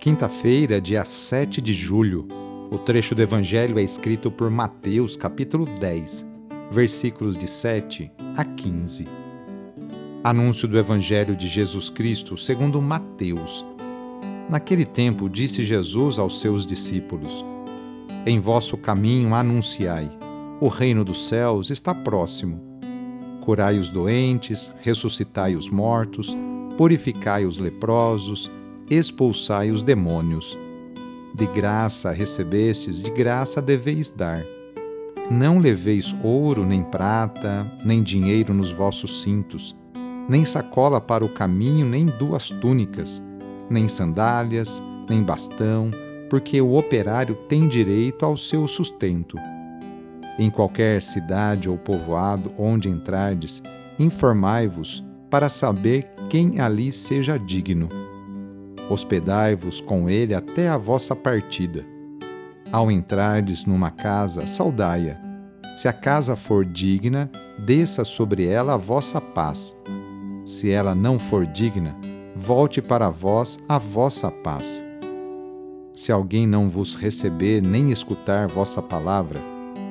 Quinta-feira, dia 7 de julho. O trecho do Evangelho é escrito por Mateus, capítulo 10, versículos de 7 a 15. Anúncio do Evangelho de Jesus Cristo segundo Mateus. Naquele tempo disse Jesus aos seus discípulos: Em vosso caminho anunciai: o reino dos céus está próximo. Curai os doentes, ressuscitai os mortos, purificai os leprosos, expulsai os demônios. De graça recebestes, de graça deveis dar. Não leveis ouro, nem prata, nem dinheiro nos vossos cintos, nem sacola para o caminho, nem duas túnicas, nem sandálias, nem bastão, porque o operário tem direito ao seu sustento. Em qualquer cidade ou povoado onde entrardes, informai-vos para saber quem ali seja digno hospedai-vos com ele até a vossa partida. Ao entrardes numa casa, saudai-a. Se a casa for digna, desça sobre ela a vossa paz. Se ela não for digna, volte para vós a vossa paz. Se alguém não vos receber nem escutar vossa palavra,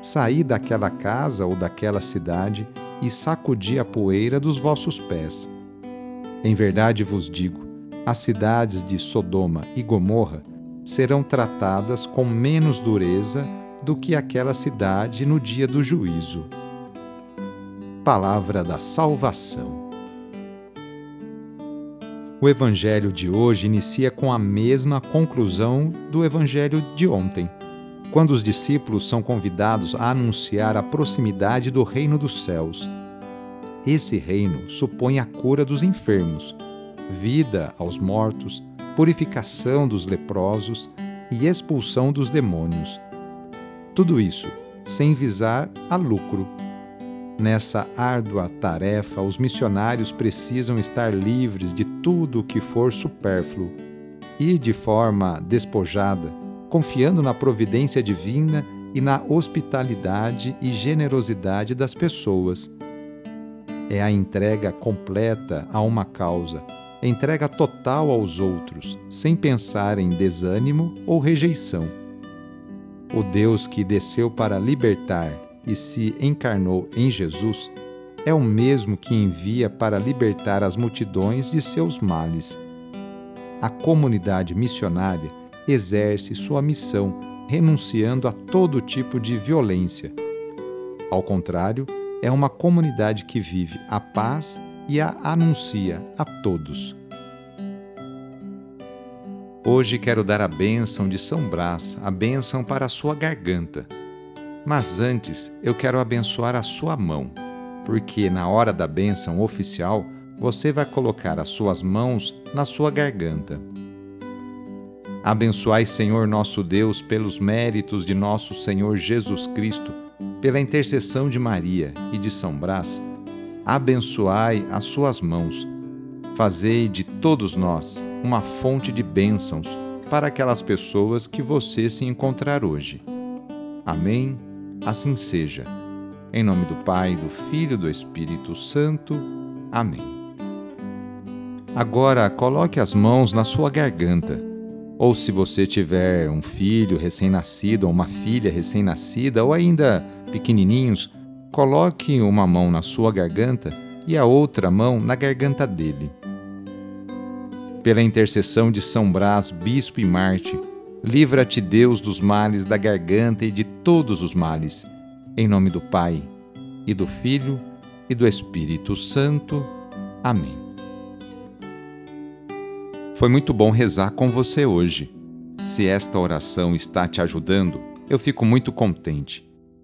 saí daquela casa ou daquela cidade e sacudi a poeira dos vossos pés. Em verdade vos digo: as cidades de Sodoma e Gomorra serão tratadas com menos dureza do que aquela cidade no dia do juízo. Palavra da Salvação. O Evangelho de hoje inicia com a mesma conclusão do Evangelho de ontem, quando os discípulos são convidados a anunciar a proximidade do reino dos céus. Esse reino supõe a cura dos enfermos vida aos mortos, purificação dos leprosos e expulsão dos demônios. Tudo isso sem visar a lucro. Nessa árdua tarefa, os missionários precisam estar livres de tudo o que for supérfluo e de forma despojada, confiando na providência divina e na hospitalidade e generosidade das pessoas. É a entrega completa a uma causa entrega total aos outros, sem pensar em desânimo ou rejeição. O Deus que desceu para libertar e se encarnou em Jesus é o mesmo que envia para libertar as multidões de seus males. A comunidade missionária exerce sua missão renunciando a todo tipo de violência. Ao contrário, é uma comunidade que vive a paz e a anuncia a todos. Hoje quero dar a bênção de São Brás, a bênção para a sua garganta. Mas antes eu quero abençoar a sua mão, porque na hora da bênção oficial você vai colocar as suas mãos na sua garganta. Abençoai, Senhor nosso Deus, pelos méritos de nosso Senhor Jesus Cristo, pela intercessão de Maria e de São Brás abençoai as suas mãos. Fazei de todos nós uma fonte de bênçãos para aquelas pessoas que você se encontrar hoje. Amém? Assim seja. Em nome do Pai, do Filho e do Espírito Santo. Amém. Agora coloque as mãos na sua garganta. Ou se você tiver um filho recém-nascido ou uma filha recém-nascida ou ainda pequenininhos, Coloque uma mão na sua garganta e a outra mão na garganta dele. Pela intercessão de São Brás, bispo e Marte, Livra-te, Deus, dos males da garganta e de todos os males. Em nome do Pai, e do Filho, e do Espírito Santo. Amém. Foi muito bom rezar com você hoje. Se esta oração está te ajudando, eu fico muito contente.